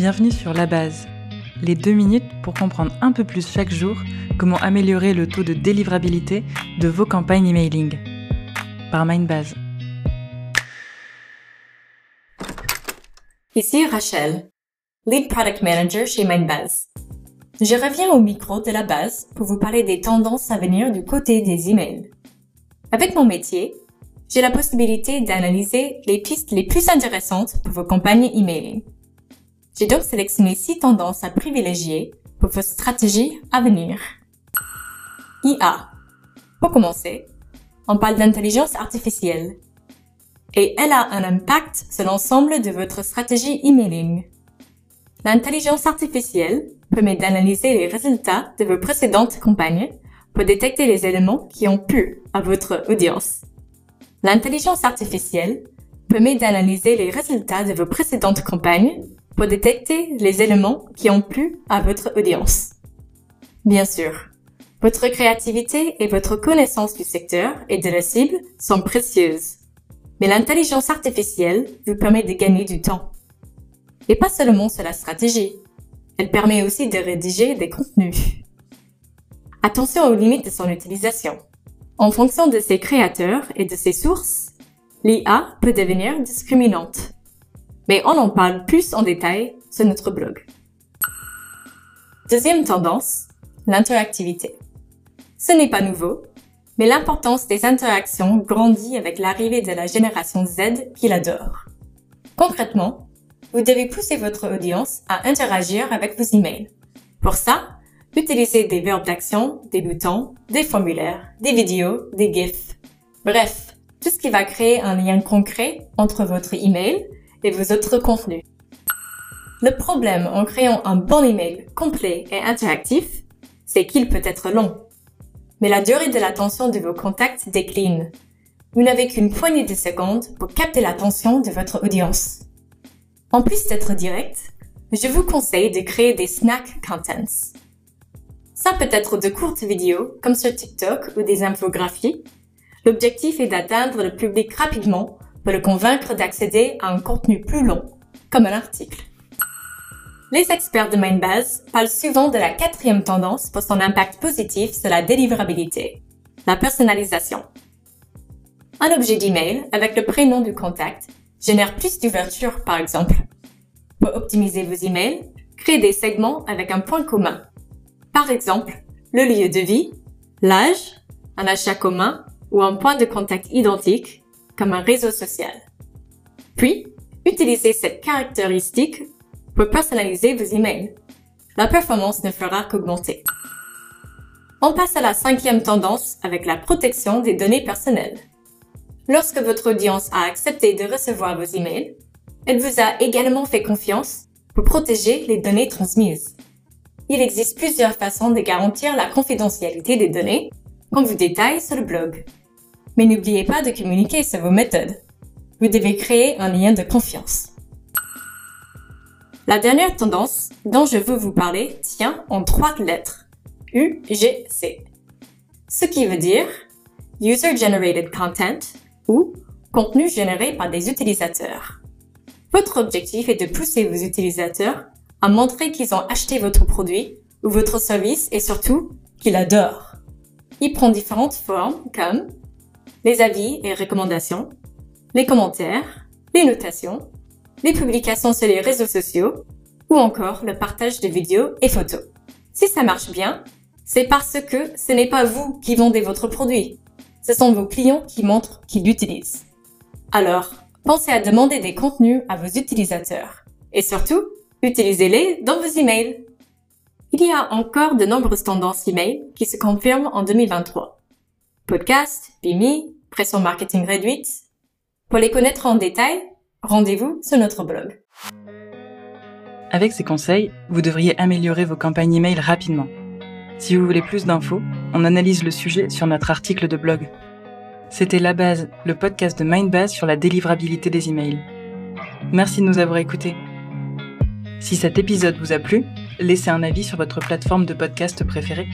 Bienvenue sur La Base, les deux minutes pour comprendre un peu plus chaque jour comment améliorer le taux de délivrabilité de vos campagnes emailing. Par Mindbase. Ici Rachel, Lead Product Manager chez Mindbase. Je reviens au micro de la base pour vous parler des tendances à venir du côté des emails. Avec mon métier, j'ai la possibilité d'analyser les pistes les plus intéressantes pour vos campagnes emailing. J'ai donc sélectionné six tendances à privilégier pour vos stratégies à venir. IA. Pour commencer, on parle d'intelligence artificielle. Et elle a un impact sur l'ensemble de votre stratégie emailing. L'intelligence artificielle permet d'analyser les résultats de vos précédentes campagnes pour détecter les éléments qui ont plu à votre audience. L'intelligence artificielle permet d'analyser les résultats de vos précédentes campagnes pour détecter les éléments qui ont plu à votre audience. Bien sûr, votre créativité et votre connaissance du secteur et de la cible sont précieuses. Mais l'intelligence artificielle vous permet de gagner du temps. Et pas seulement sur la stratégie. Elle permet aussi de rédiger des contenus. Attention aux limites de son utilisation. En fonction de ses créateurs et de ses sources, l'IA peut devenir discriminante. Mais on en parle plus en détail sur notre blog. Deuxième tendance, l'interactivité. Ce n'est pas nouveau, mais l'importance des interactions grandit avec l'arrivée de la génération Z qui l'adore. Concrètement, vous devez pousser votre audience à interagir avec vos emails. Pour ça, Utilisez des verbes d'action, des boutons, des formulaires, des vidéos, des GIFs. Bref, tout ce qui va créer un lien concret entre votre email et vos autres contenus. Le problème en créant un bon email complet et interactif, c'est qu'il peut être long. Mais la durée de l'attention de vos contacts décline. Vous n'avez qu'une poignée de secondes pour capter l'attention de votre audience. En plus d'être direct, je vous conseille de créer des snack contents. Ça peut être de courtes vidéos, comme sur TikTok ou des infographies. L'objectif est d'atteindre le public rapidement pour le convaincre d'accéder à un contenu plus long, comme un article. Les experts de Mindbase parlent souvent de la quatrième tendance pour son impact positif sur la délivrabilité, la personnalisation. Un objet d'email avec le prénom du contact génère plus d'ouverture, par exemple. Pour optimiser vos emails, créez des segments avec un point commun par exemple, le lieu de vie, l'âge, un achat commun ou un point de contact identique, comme un réseau social. Puis, utilisez cette caractéristique pour personnaliser vos emails. La performance ne fera qu'augmenter. On passe à la cinquième tendance avec la protection des données personnelles. Lorsque votre audience a accepté de recevoir vos emails, elle vous a également fait confiance pour protéger les données transmises il existe plusieurs façons de garantir la confidentialité des données, qu'on vous détaille sur le blog. Mais n'oubliez pas de communiquer sur vos méthodes. Vous devez créer un lien de confiance. La dernière tendance dont je veux vous parler tient en trois lettres. UGC. Ce qui veut dire User Generated Content ou contenu généré par des utilisateurs. Votre objectif est de pousser vos utilisateurs à montrer qu'ils ont acheté votre produit ou votre service et surtout qu'ils l'adorent. Il prend différentes formes comme les avis et recommandations, les commentaires, les notations, les publications sur les réseaux sociaux ou encore le partage de vidéos et photos. Si ça marche bien, c'est parce que ce n'est pas vous qui vendez votre produit. Ce sont vos clients qui montrent qu'ils l'utilisent. Alors, pensez à demander des contenus à vos utilisateurs. Et surtout, Utilisez-les dans vos emails. Il y a encore de nombreuses tendances email qui se confirment en 2023. Podcast, Bimi, pression marketing réduite. Pour les connaître en détail, rendez-vous sur notre blog. Avec ces conseils, vous devriez améliorer vos campagnes email rapidement. Si vous voulez plus d'infos, on analyse le sujet sur notre article de blog. C'était La Base, le podcast de Mindbase sur la délivrabilité des emails. Merci de nous avoir écoutés. Si cet épisode vous a plu, laissez un avis sur votre plateforme de podcast préférée.